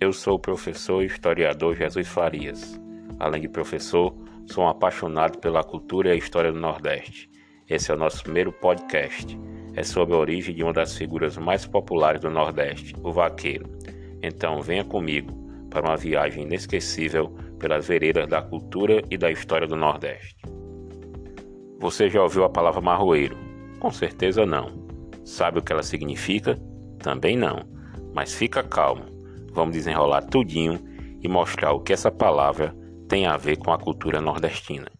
Eu sou o professor e historiador Jesus Farias. Além de professor, sou um apaixonado pela cultura e a história do Nordeste. Esse é o nosso primeiro podcast. É sobre a origem de uma das figuras mais populares do Nordeste, o vaqueiro. Então venha comigo para uma viagem inesquecível pelas veredas da cultura e da história do Nordeste. Você já ouviu a palavra marroeiro? Com certeza não. Sabe o que ela significa? Também não. Mas fica calmo Vamos desenrolar tudinho e mostrar o que essa palavra tem a ver com a cultura nordestina.